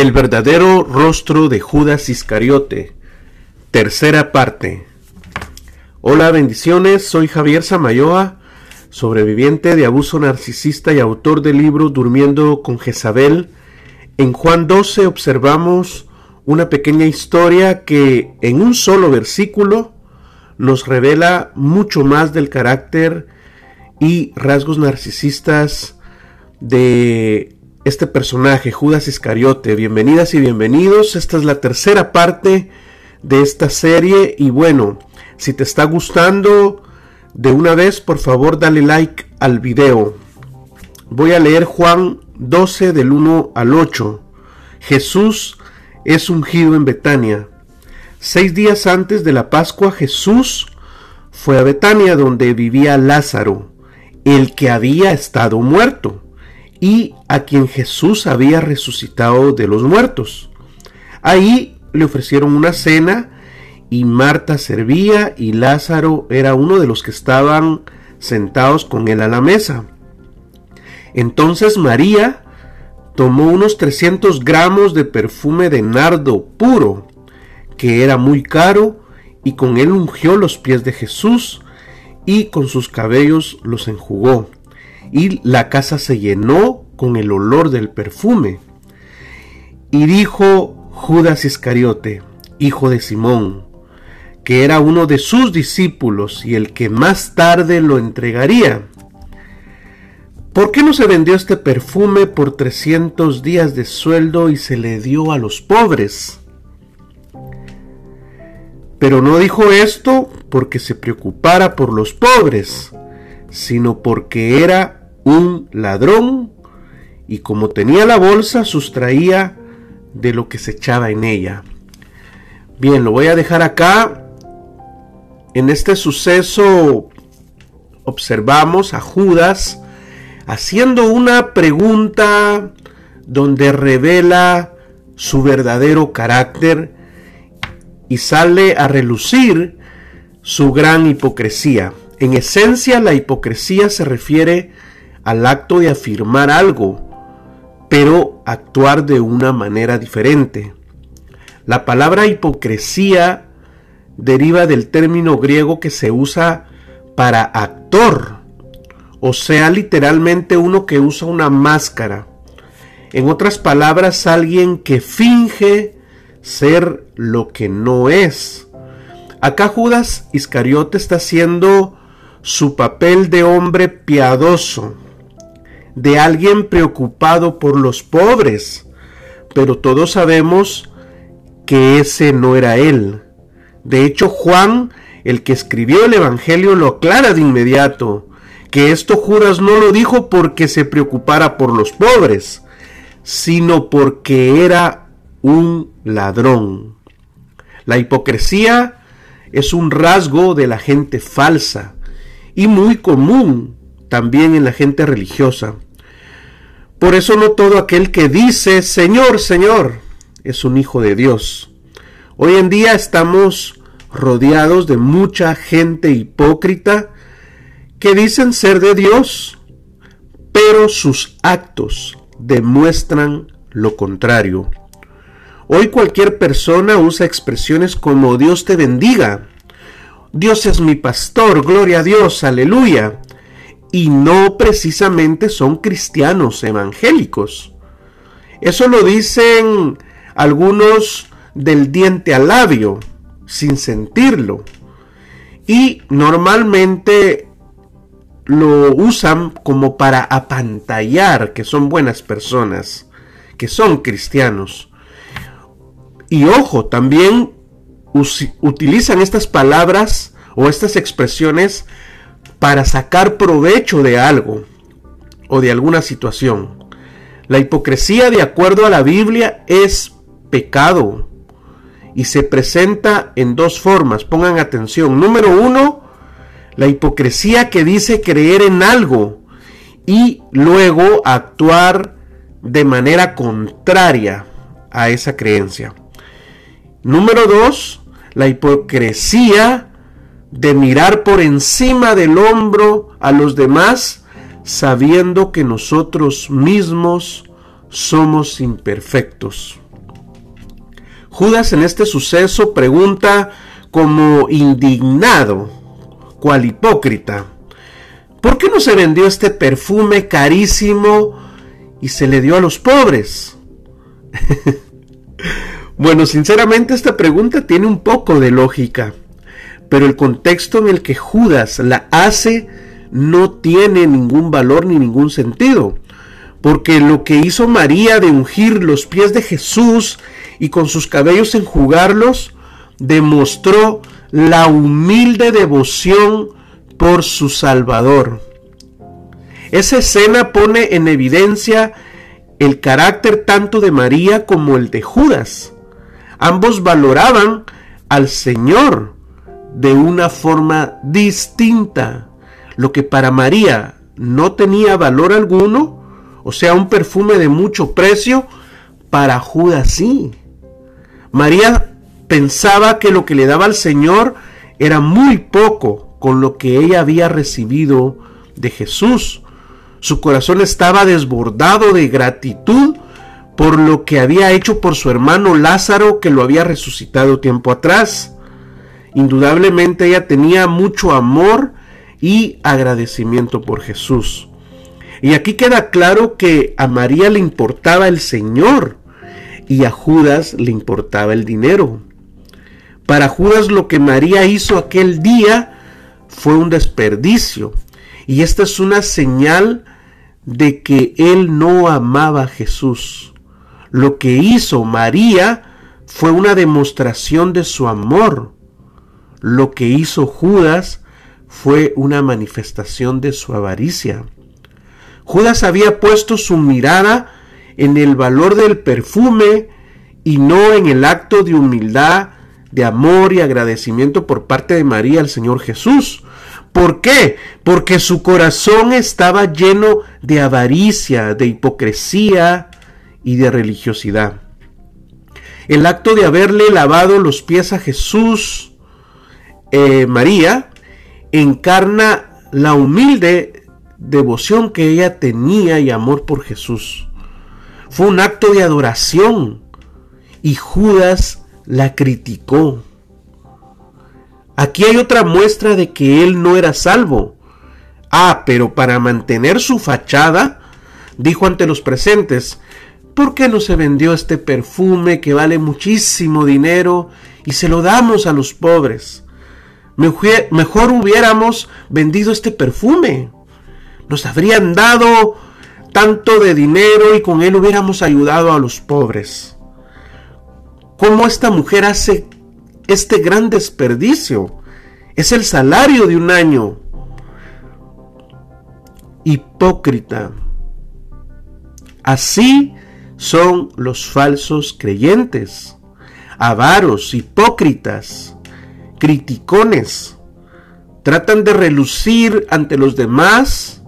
El verdadero rostro de Judas Iscariote. Tercera parte. Hola, bendiciones. Soy Javier Samayoa, sobreviviente de abuso narcisista y autor del libro Durmiendo con Jezabel. En Juan 12 observamos una pequeña historia que en un solo versículo nos revela mucho más del carácter y rasgos narcisistas de este personaje, Judas Iscariote. Bienvenidas y bienvenidos. Esta es la tercera parte de esta serie y bueno, si te está gustando de una vez, por favor dale like al video. Voy a leer Juan 12 del 1 al 8. Jesús es ungido en Betania. Seis días antes de la Pascua Jesús fue a Betania donde vivía Lázaro, el que había estado muerto y a quien Jesús había resucitado de los muertos. Ahí le ofrecieron una cena y Marta servía y Lázaro era uno de los que estaban sentados con él a la mesa. Entonces María tomó unos 300 gramos de perfume de nardo puro, que era muy caro, y con él ungió los pies de Jesús y con sus cabellos los enjugó y la casa se llenó con el olor del perfume. Y dijo Judas Iscariote, hijo de Simón, que era uno de sus discípulos y el que más tarde lo entregaría. ¿Por qué no se vendió este perfume por 300 días de sueldo y se le dio a los pobres? Pero no dijo esto porque se preocupara por los pobres, sino porque era un ladrón y como tenía la bolsa sustraía de lo que se echaba en ella. Bien, lo voy a dejar acá. En este suceso observamos a Judas haciendo una pregunta donde revela su verdadero carácter y sale a relucir su gran hipocresía. En esencia, la hipocresía se refiere al acto de afirmar algo, pero actuar de una manera diferente. La palabra hipocresía deriva del término griego que se usa para actor, o sea, literalmente uno que usa una máscara. En otras palabras, alguien que finge ser lo que no es. Acá Judas Iscariote está haciendo su papel de hombre piadoso, de alguien preocupado por los pobres, pero todos sabemos que ese no era él. De hecho, Juan, el que escribió el Evangelio, lo aclara de inmediato, que esto Judas no lo dijo porque se preocupara por los pobres, sino porque era un ladrón. La hipocresía es un rasgo de la gente falsa y muy común también en la gente religiosa. Por eso no todo aquel que dice Señor, Señor es un hijo de Dios. Hoy en día estamos rodeados de mucha gente hipócrita que dicen ser de Dios, pero sus actos demuestran lo contrario. Hoy cualquier persona usa expresiones como Dios te bendiga, Dios es mi pastor, gloria a Dios, aleluya. Y no precisamente son cristianos evangélicos. Eso lo dicen algunos del diente al labio, sin sentirlo. Y normalmente lo usan como para apantallar que son buenas personas, que son cristianos. Y ojo, también utilizan estas palabras o estas expresiones para sacar provecho de algo o de alguna situación. La hipocresía, de acuerdo a la Biblia, es pecado y se presenta en dos formas. Pongan atención. Número uno, la hipocresía que dice creer en algo y luego actuar de manera contraria a esa creencia. Número dos, la hipocresía de mirar por encima del hombro a los demás sabiendo que nosotros mismos somos imperfectos. Judas en este suceso pregunta como indignado, cual hipócrita, ¿por qué no se vendió este perfume carísimo y se le dio a los pobres? bueno, sinceramente esta pregunta tiene un poco de lógica, pero el contexto en el que Judas la hace no tiene ningún valor ni ningún sentido, porque lo que hizo María de ungir los pies de Jesús y con sus cabellos enjugarlos, demostró la humilde devoción por su Salvador. Esa escena pone en evidencia el carácter tanto de María como el de Judas. Ambos valoraban al Señor de una forma distinta. Lo que para María no tenía valor alguno, o sea, un perfume de mucho precio, para Judas sí. María pensaba que lo que le daba al Señor era muy poco con lo que ella había recibido de Jesús. Su corazón estaba desbordado de gratitud por lo que había hecho por su hermano Lázaro que lo había resucitado tiempo atrás. Indudablemente ella tenía mucho amor y agradecimiento por Jesús. Y aquí queda claro que a María le importaba el Señor y a Judas le importaba el dinero. Para Judas lo que María hizo aquel día fue un desperdicio. Y esta es una señal de que él no amaba a Jesús. Lo que hizo María fue una demostración de su amor. Lo que hizo Judas fue una manifestación de su avaricia. Judas había puesto su mirada en el valor del perfume y no en el acto de humildad, de amor y agradecimiento por parte de María al Señor Jesús. ¿Por qué? Porque su corazón estaba lleno de avaricia, de hipocresía y de religiosidad. El acto de haberle lavado los pies a Jesús, eh, María encarna la humilde devoción que ella tenía y amor por Jesús. Fue un acto de adoración y Judas la criticó. Aquí hay otra muestra de que él no era salvo. Ah, pero para mantener su fachada, dijo ante los presentes, ¿por qué no se vendió este perfume que vale muchísimo dinero y se lo damos a los pobres? Mejor hubiéramos vendido este perfume. Nos habrían dado tanto de dinero y con él hubiéramos ayudado a los pobres. ¿Cómo esta mujer hace este gran desperdicio? Es el salario de un año. Hipócrita. Así son los falsos creyentes, avaros, hipócritas criticones, tratan de relucir ante los demás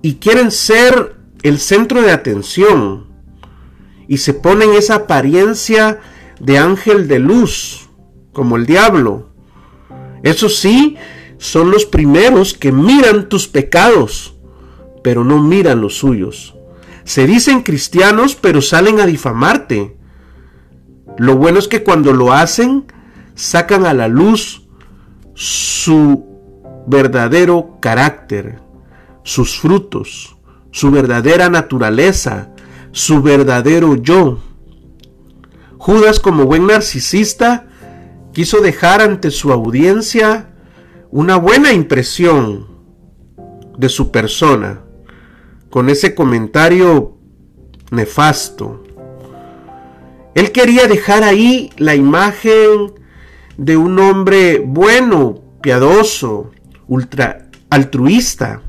y quieren ser el centro de atención y se ponen esa apariencia de ángel de luz, como el diablo. Eso sí, son los primeros que miran tus pecados, pero no miran los suyos. Se dicen cristianos, pero salen a difamarte. Lo bueno es que cuando lo hacen, sacan a la luz su verdadero carácter, sus frutos, su verdadera naturaleza, su verdadero yo. Judas, como buen narcisista, quiso dejar ante su audiencia una buena impresión de su persona, con ese comentario nefasto. Él quería dejar ahí la imagen de un hombre bueno, piadoso, ultra altruista,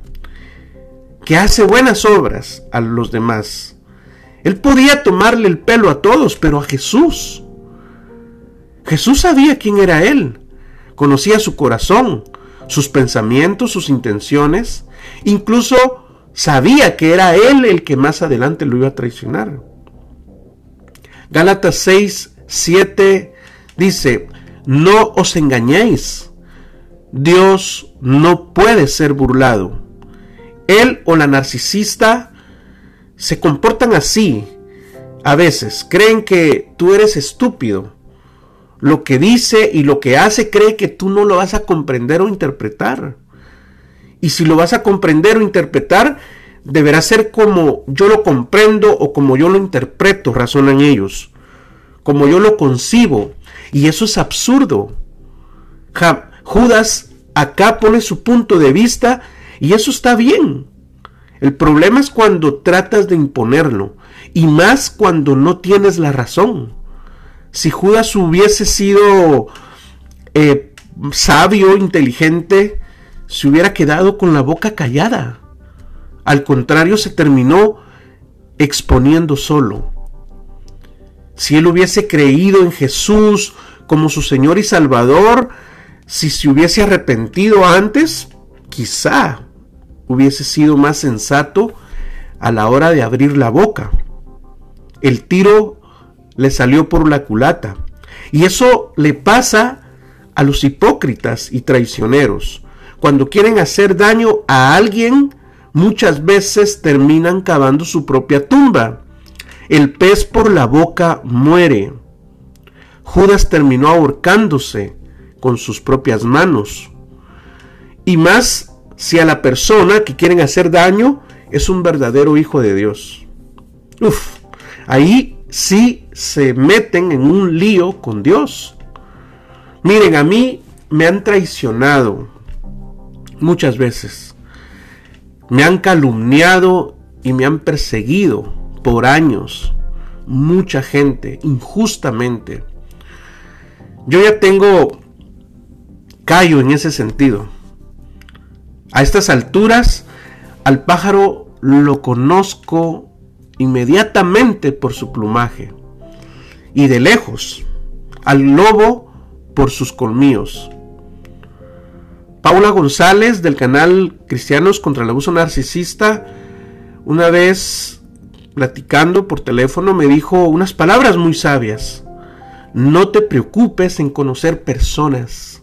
que hace buenas obras a los demás. Él podía tomarle el pelo a todos, pero a Jesús. Jesús sabía quién era Él, conocía su corazón, sus pensamientos, sus intenciones, incluso sabía que era Él el que más adelante lo iba a traicionar. Gálatas 6, 7 dice, no os engañéis. Dios no puede ser burlado. Él o la narcisista se comportan así, a veces creen que tú eres estúpido. Lo que dice y lo que hace cree que tú no lo vas a comprender o interpretar. Y si lo vas a comprender o interpretar, deberá ser como yo lo comprendo o como yo lo interpreto, razonan ellos. Como yo lo concibo. Y eso es absurdo. Judas acá pone su punto de vista y eso está bien. El problema es cuando tratas de imponerlo y más cuando no tienes la razón. Si Judas hubiese sido eh, sabio, inteligente, se hubiera quedado con la boca callada. Al contrario, se terminó exponiendo solo. Si él hubiese creído en Jesús como su Señor y Salvador, si se hubiese arrepentido antes, quizá hubiese sido más sensato a la hora de abrir la boca. El tiro le salió por la culata. Y eso le pasa a los hipócritas y traicioneros. Cuando quieren hacer daño a alguien, muchas veces terminan cavando su propia tumba. El pez por la boca muere. Judas terminó ahorcándose con sus propias manos. Y más si a la persona que quieren hacer daño es un verdadero hijo de Dios. Uf, ahí sí se meten en un lío con Dios. Miren, a mí me han traicionado muchas veces. Me han calumniado y me han perseguido por años. Mucha gente, injustamente. Yo ya tengo callo en ese sentido. A estas alturas, al pájaro lo conozco inmediatamente por su plumaje y de lejos, al lobo por sus colmillos. Paula González del canal Cristianos contra el Abuso Narcisista, una vez platicando por teléfono me dijo unas palabras muy sabias. No te preocupes en conocer personas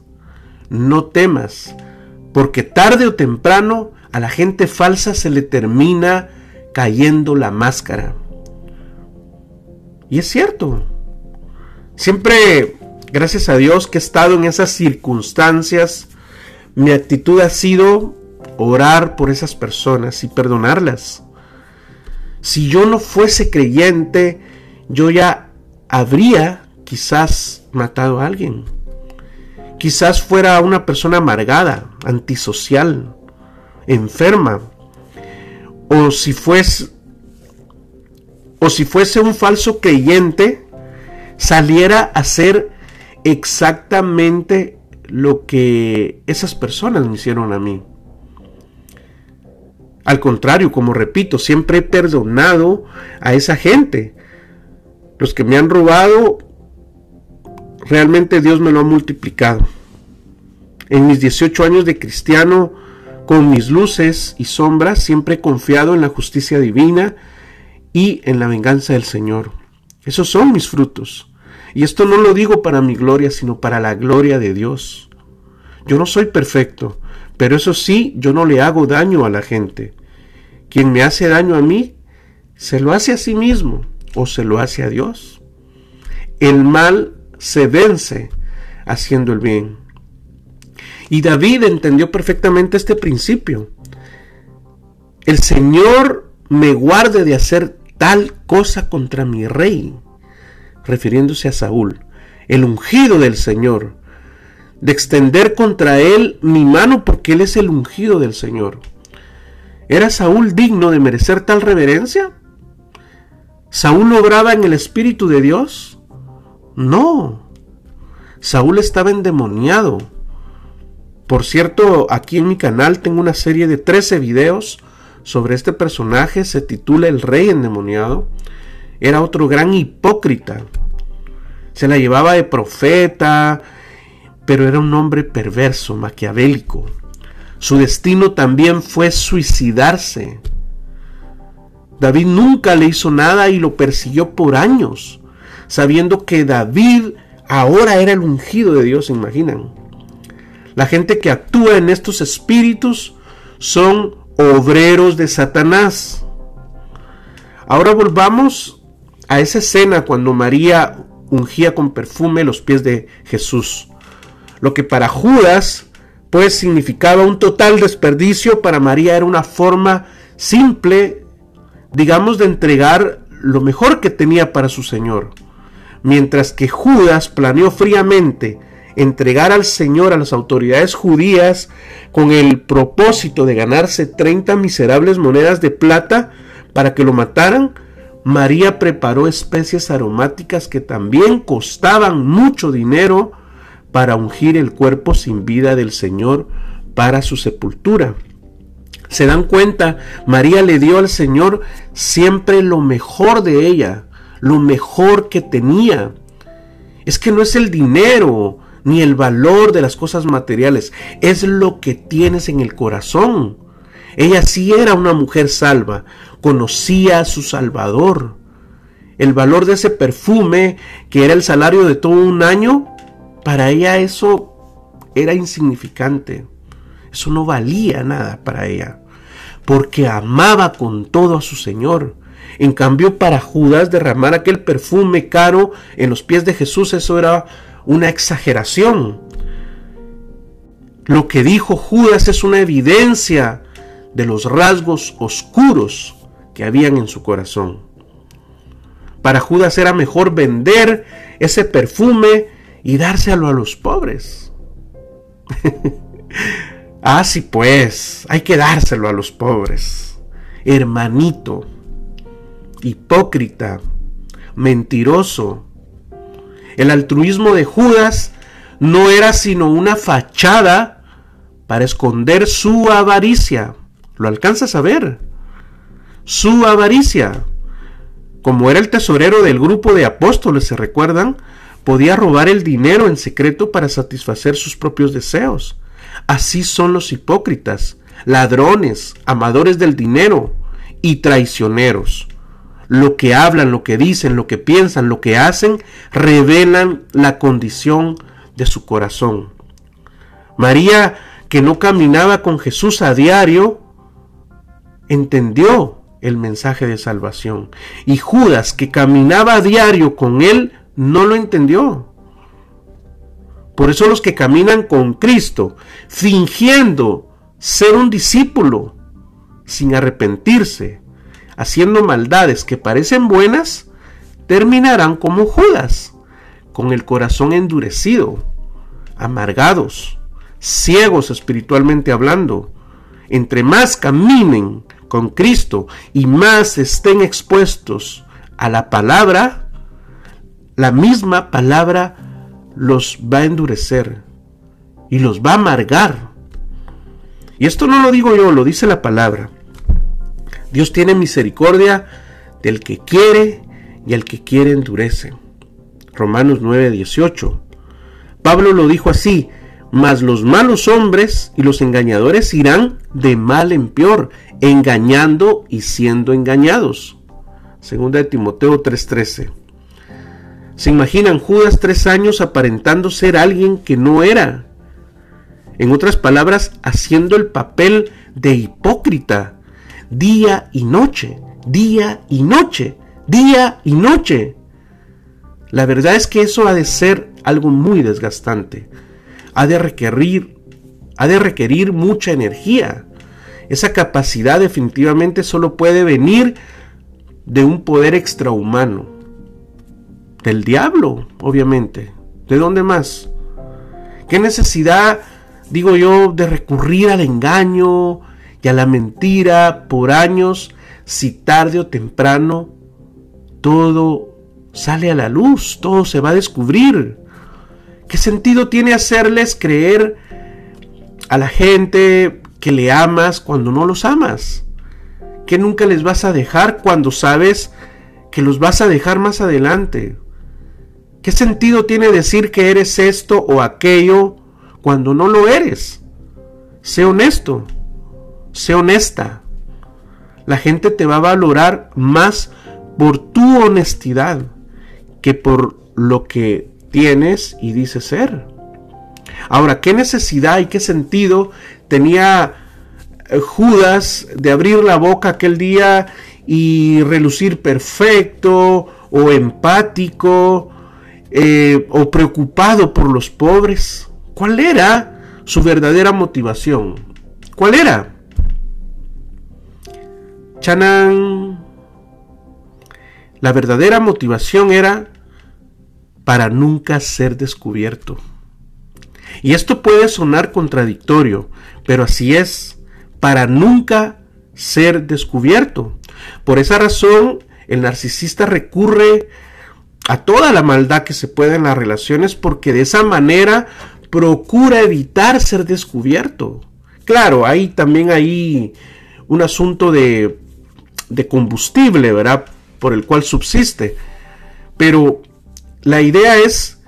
no temas, porque tarde o temprano a la gente falsa se le termina cayendo la máscara. Y es cierto. Siempre, gracias a Dios que he estado en esas circunstancias, mi actitud ha sido orar por esas personas y perdonarlas. Si yo no fuese creyente, yo ya habría quizás matado a alguien. Quizás fuera una persona amargada, antisocial, enferma. O si fuese o si fuese un falso creyente, saliera a hacer exactamente lo que esas personas me hicieron a mí. Al contrario, como repito, siempre he perdonado a esa gente. Los que me han robado realmente Dios me lo ha multiplicado. En mis 18 años de cristiano, con mis luces y sombras, siempre he confiado en la justicia divina y en la venganza del Señor. Esos son mis frutos. Y esto no lo digo para mi gloria, sino para la gloria de Dios. Yo no soy perfecto, pero eso sí, yo no le hago daño a la gente. Quien me hace daño a mí, se lo hace a sí mismo o se lo hace a Dios. El mal se vence haciendo el bien. Y David entendió perfectamente este principio. El Señor me guarde de hacer tal cosa contra mi rey, refiriéndose a Saúl, el ungido del Señor, de extender contra él mi mano porque él es el ungido del Señor. ¿Era Saúl digno de merecer tal reverencia? ¿Saúl obraba en el Espíritu de Dios? No. Saúl estaba endemoniado. Por cierto, aquí en mi canal tengo una serie de 13 videos sobre este personaje. Se titula El Rey endemoniado. Era otro gran hipócrita. Se la llevaba de profeta, pero era un hombre perverso, maquiavélico. Su destino también fue suicidarse. David nunca le hizo nada y lo persiguió por años sabiendo que David ahora era el ungido de Dios, ¿se imaginan? La gente que actúa en estos espíritus son obreros de Satanás. Ahora volvamos a esa escena cuando María ungía con perfume los pies de Jesús. Lo que para Judas pues significaba un total desperdicio, para María era una forma simple, digamos, de entregar lo mejor que tenía para su Señor. Mientras que Judas planeó fríamente entregar al Señor a las autoridades judías con el propósito de ganarse 30 miserables monedas de plata para que lo mataran, María preparó especies aromáticas que también costaban mucho dinero para ungir el cuerpo sin vida del Señor para su sepultura. ¿Se dan cuenta? María le dio al Señor siempre lo mejor de ella, lo mejor que tenía. Es que no es el dinero ni el valor de las cosas materiales, es lo que tienes en el corazón. Ella sí era una mujer salva, conocía a su Salvador. El valor de ese perfume, que era el salario de todo un año, para ella eso era insignificante. Eso no valía nada para ella, porque amaba con todo a su Señor. En cambio, para Judas derramar aquel perfume caro en los pies de Jesús, eso era una exageración. Lo que dijo Judas es una evidencia de los rasgos oscuros que habían en su corazón. Para Judas era mejor vender ese perfume y dárselo a los pobres. ah, sí, pues, hay que dárselo a los pobres. Hermanito, hipócrita, mentiroso. El altruismo de Judas no era sino una fachada para esconder su avaricia. ¿Lo alcanzas a ver? su avaricia. Como era el tesorero del grupo de apóstoles, ¿se recuerdan? Podía robar el dinero en secreto para satisfacer sus propios deseos. Así son los hipócritas, ladrones, amadores del dinero y traicioneros. Lo que hablan, lo que dicen, lo que piensan, lo que hacen, revelan la condición de su corazón. María, que no caminaba con Jesús a diario, entendió el mensaje de salvación. Y Judas, que caminaba a diario con él, no lo entendió. Por eso los que caminan con Cristo, fingiendo ser un discípulo, sin arrepentirse, haciendo maldades que parecen buenas, terminarán como Judas, con el corazón endurecido, amargados, ciegos espiritualmente hablando. Entre más caminen con Cristo y más estén expuestos a la palabra, la misma palabra los va a endurecer y los va a amargar. Y esto no lo digo yo, lo dice la palabra. Dios tiene misericordia del que quiere y el que quiere endurece. Romanos 9:18. Pablo lo dijo así, mas los malos hombres y los engañadores irán de mal en peor, engañando y siendo engañados. Segunda de Timoteo 3:13. ¿Se imaginan Judas tres años aparentando ser alguien que no era? En otras palabras, haciendo el papel de hipócrita, día y noche, día y noche, día y noche. La verdad es que eso ha de ser algo muy desgastante ha de requerir, ha de requerir mucha energía. Esa capacidad definitivamente solo puede venir de un poder extrahumano. Del diablo, obviamente. ¿De dónde más? ¿Qué necesidad, digo yo, de recurrir al engaño y a la mentira por años si tarde o temprano todo sale a la luz, todo se va a descubrir? ¿Qué sentido tiene hacerles creer a la gente que le amas cuando no los amas? ¿Que nunca les vas a dejar cuando sabes que los vas a dejar más adelante? ¿Qué sentido tiene decir que eres esto o aquello cuando no lo eres? Sé honesto, sé honesta. La gente te va a valorar más por tu honestidad que por lo que tienes y dices ser. Ahora, ¿qué necesidad y qué sentido tenía eh, Judas de abrir la boca aquel día y relucir perfecto o empático eh, o preocupado por los pobres? ¿Cuál era su verdadera motivación? ¿Cuál era? Chanán. La verdadera motivación era para nunca ser descubierto. Y esto puede sonar contradictorio, pero así es, para nunca ser descubierto. Por esa razón, el narcisista recurre a toda la maldad que se puede en las relaciones porque de esa manera procura evitar ser descubierto. Claro, hay también ahí un asunto de, de combustible, ¿verdad? Por el cual subsiste. Pero la idea es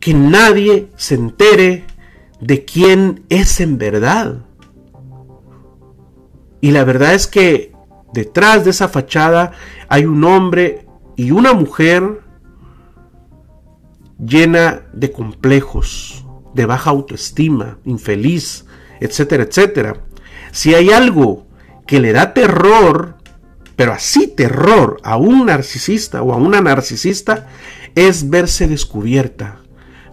que nadie se entere de quién es en verdad. Y la verdad es que detrás de esa fachada hay un hombre y una mujer llena de complejos, de baja autoestima, infeliz, etcétera, etcétera. Si hay algo que le da terror, pero así terror a un narcisista o a una narcisista, es verse descubierta.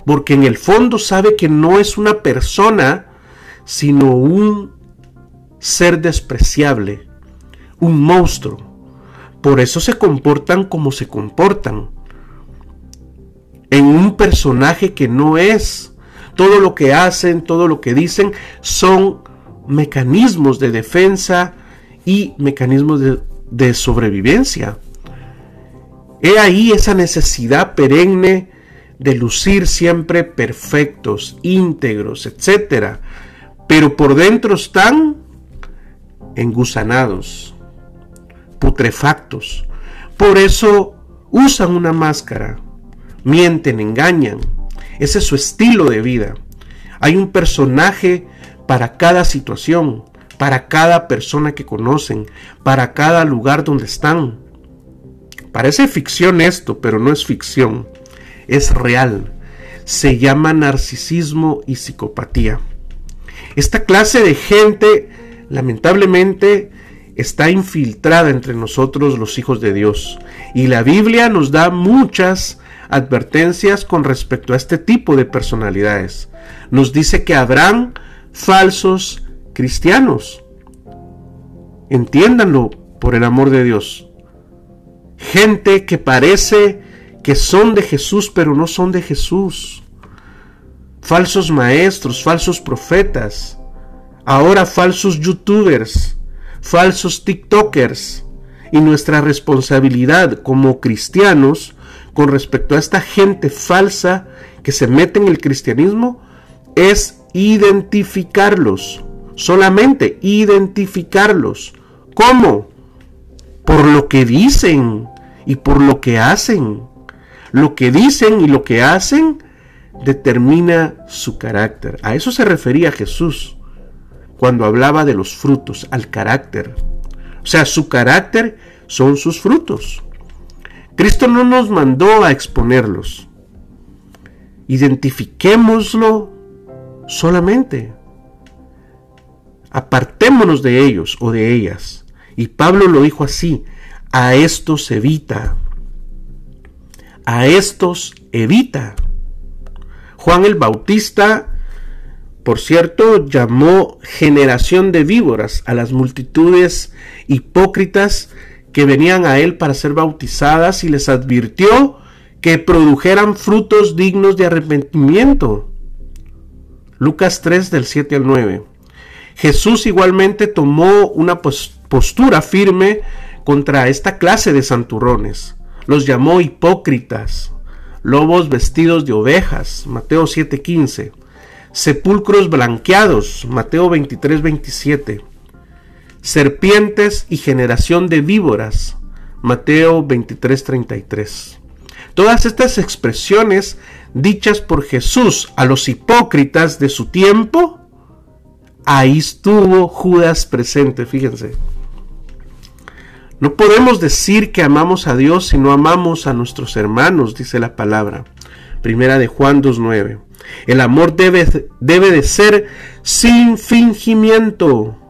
Porque en el fondo sabe que no es una persona, sino un ser despreciable, un monstruo. Por eso se comportan como se comportan. En un personaje que no es. Todo lo que hacen, todo lo que dicen son mecanismos de defensa y mecanismos de, de sobrevivencia. He ahí esa necesidad perenne de lucir siempre perfectos, íntegros, etc. Pero por dentro están engusanados, putrefactos. Por eso usan una máscara, mienten, engañan. Ese es su estilo de vida. Hay un personaje para cada situación, para cada persona que conocen, para cada lugar donde están. Parece ficción esto, pero no es ficción, es real. Se llama narcisismo y psicopatía. Esta clase de gente lamentablemente está infiltrada entre nosotros los hijos de Dios. Y la Biblia nos da muchas advertencias con respecto a este tipo de personalidades. Nos dice que habrán falsos cristianos. Entiéndanlo por el amor de Dios. Gente que parece que son de Jesús, pero no son de Jesús. Falsos maestros, falsos profetas ahora falsos youtubers, falsos tiktokers. Y nuestra responsabilidad como cristianos con respecto a esta gente falsa que se mete en el cristianismo es identificarlos, solamente identificarlos. ¿Cómo? Por lo que dicen y por lo que hacen. Lo que dicen y lo que hacen determina su carácter. A eso se refería Jesús cuando hablaba de los frutos, al carácter. O sea, su carácter son sus frutos. Cristo no nos mandó a exponerlos. Identifiquémoslo solamente. Apartémonos de ellos o de ellas. Y Pablo lo dijo así, a estos evita. A estos evita. Juan el Bautista por cierto, llamó generación de víboras a las multitudes hipócritas que venían a él para ser bautizadas y les advirtió que produjeran frutos dignos de arrepentimiento. Lucas 3 del 7 al 9. Jesús igualmente tomó una postura firme contra esta clase de santurrones. Los llamó hipócritas, lobos vestidos de ovejas. Mateo 7:15 sepulcros blanqueados, Mateo 23, 27, serpientes y generación de víboras, Mateo 23, 33. Todas estas expresiones dichas por Jesús a los hipócritas de su tiempo, ahí estuvo Judas presente, fíjense. No podemos decir que amamos a Dios si no amamos a nuestros hermanos, dice la palabra. Primera de Juan 2.9. El amor debe, debe de ser sin fingimiento.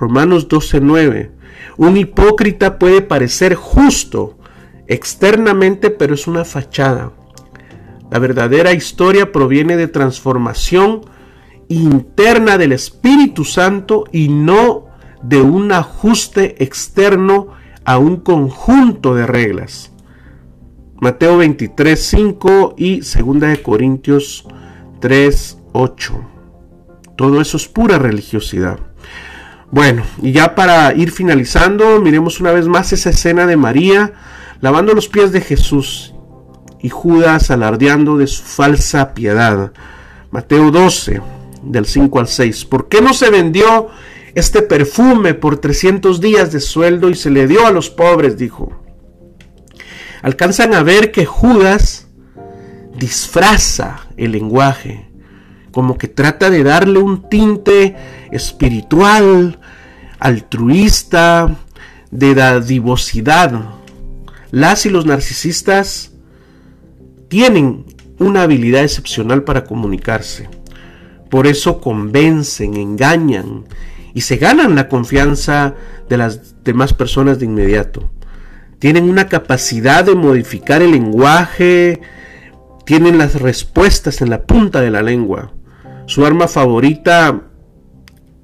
Romanos 12:9. Un hipócrita puede parecer justo externamente, pero es una fachada. La verdadera historia proviene de transformación interna del Espíritu Santo y no de un ajuste externo a un conjunto de reglas. Mateo 23, 5 y 2 de Corintios 3, 8. Todo eso es pura religiosidad. Bueno, y ya para ir finalizando, miremos una vez más esa escena de María lavando los pies de Jesús y Judas alardeando de su falsa piedad. Mateo 12, del 5 al 6. ¿Por qué no se vendió este perfume por 300 días de sueldo y se le dio a los pobres? dijo. Alcanzan a ver que Judas disfraza el lenguaje como que trata de darle un tinte espiritual, altruista, de dadivosidad. Las y los narcisistas tienen una habilidad excepcional para comunicarse. Por eso convencen, engañan y se ganan la confianza de las demás personas de inmediato. Tienen una capacidad de modificar el lenguaje, tienen las respuestas en la punta de la lengua. Su arma favorita,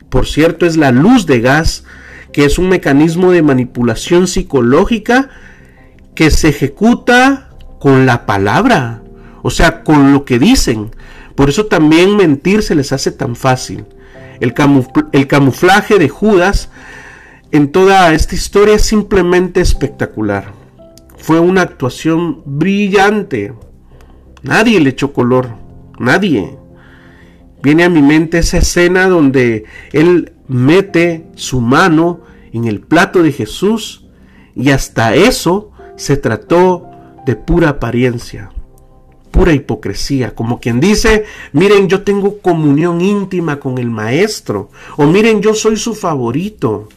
por cierto, es la luz de gas, que es un mecanismo de manipulación psicológica que se ejecuta con la palabra, o sea, con lo que dicen. Por eso también mentir se les hace tan fácil. El, camuflaje de Judas en toda esta historia es simplemente espectacular. Fue una actuación brillante. Nadie le echó color. Nadie. Viene a mi mente esa escena donde él mete su mano en el plato de Jesús y hasta eso se trató de pura apariencia, pura hipocresía, como quien dice, miren, yo tengo comunión íntima con el maestro, o miren, yo soy su favorito,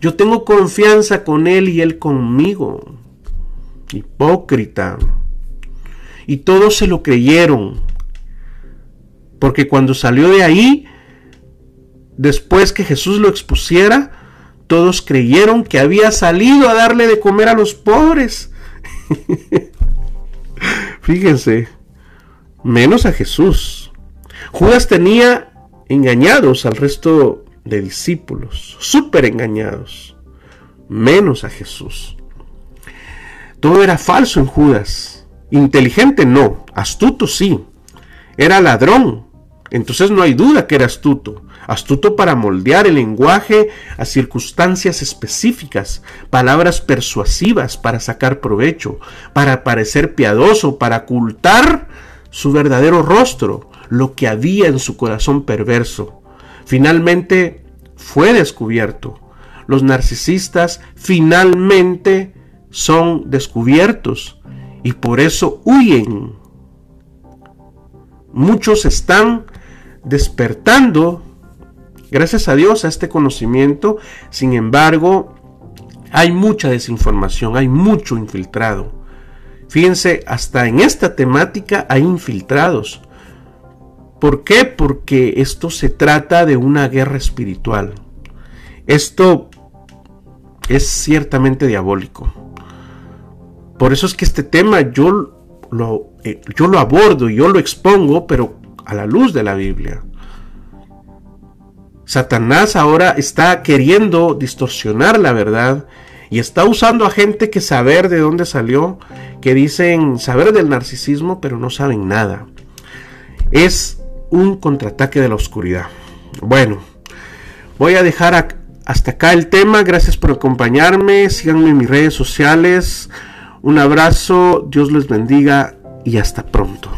yo tengo confianza con él y él conmigo. Hipócrita. Y todos se lo creyeron. Porque cuando salió de ahí, después que Jesús lo expusiera, todos creyeron que había salido a darle de comer a los pobres. Fíjense, menos a Jesús. Judas tenía engañados al resto de discípulos, súper engañados, menos a Jesús. Todo era falso en Judas. Inteligente no, astuto sí. Era ladrón, entonces no hay duda que era astuto. Astuto para moldear el lenguaje a circunstancias específicas, palabras persuasivas para sacar provecho, para parecer piadoso, para ocultar su verdadero rostro, lo que había en su corazón perverso. Finalmente fue descubierto. Los narcisistas finalmente son descubiertos y por eso huyen. Muchos están despertando, gracias a Dios, a este conocimiento. Sin embargo, hay mucha desinformación, hay mucho infiltrado. Fíjense, hasta en esta temática hay infiltrados. ¿Por qué? Porque esto se trata de una guerra espiritual. Esto es ciertamente diabólico. Por eso es que este tema yo lo, eh, yo lo abordo, yo lo expongo, pero a la luz de la Biblia. Satanás ahora está queriendo distorsionar la verdad y está usando a gente que saber de dónde salió, que dicen saber del narcisismo, pero no saben nada. Es un contraataque de la oscuridad. Bueno, voy a dejar hasta acá el tema. Gracias por acompañarme. Síganme en mis redes sociales. Un abrazo, Dios les bendiga y hasta pronto.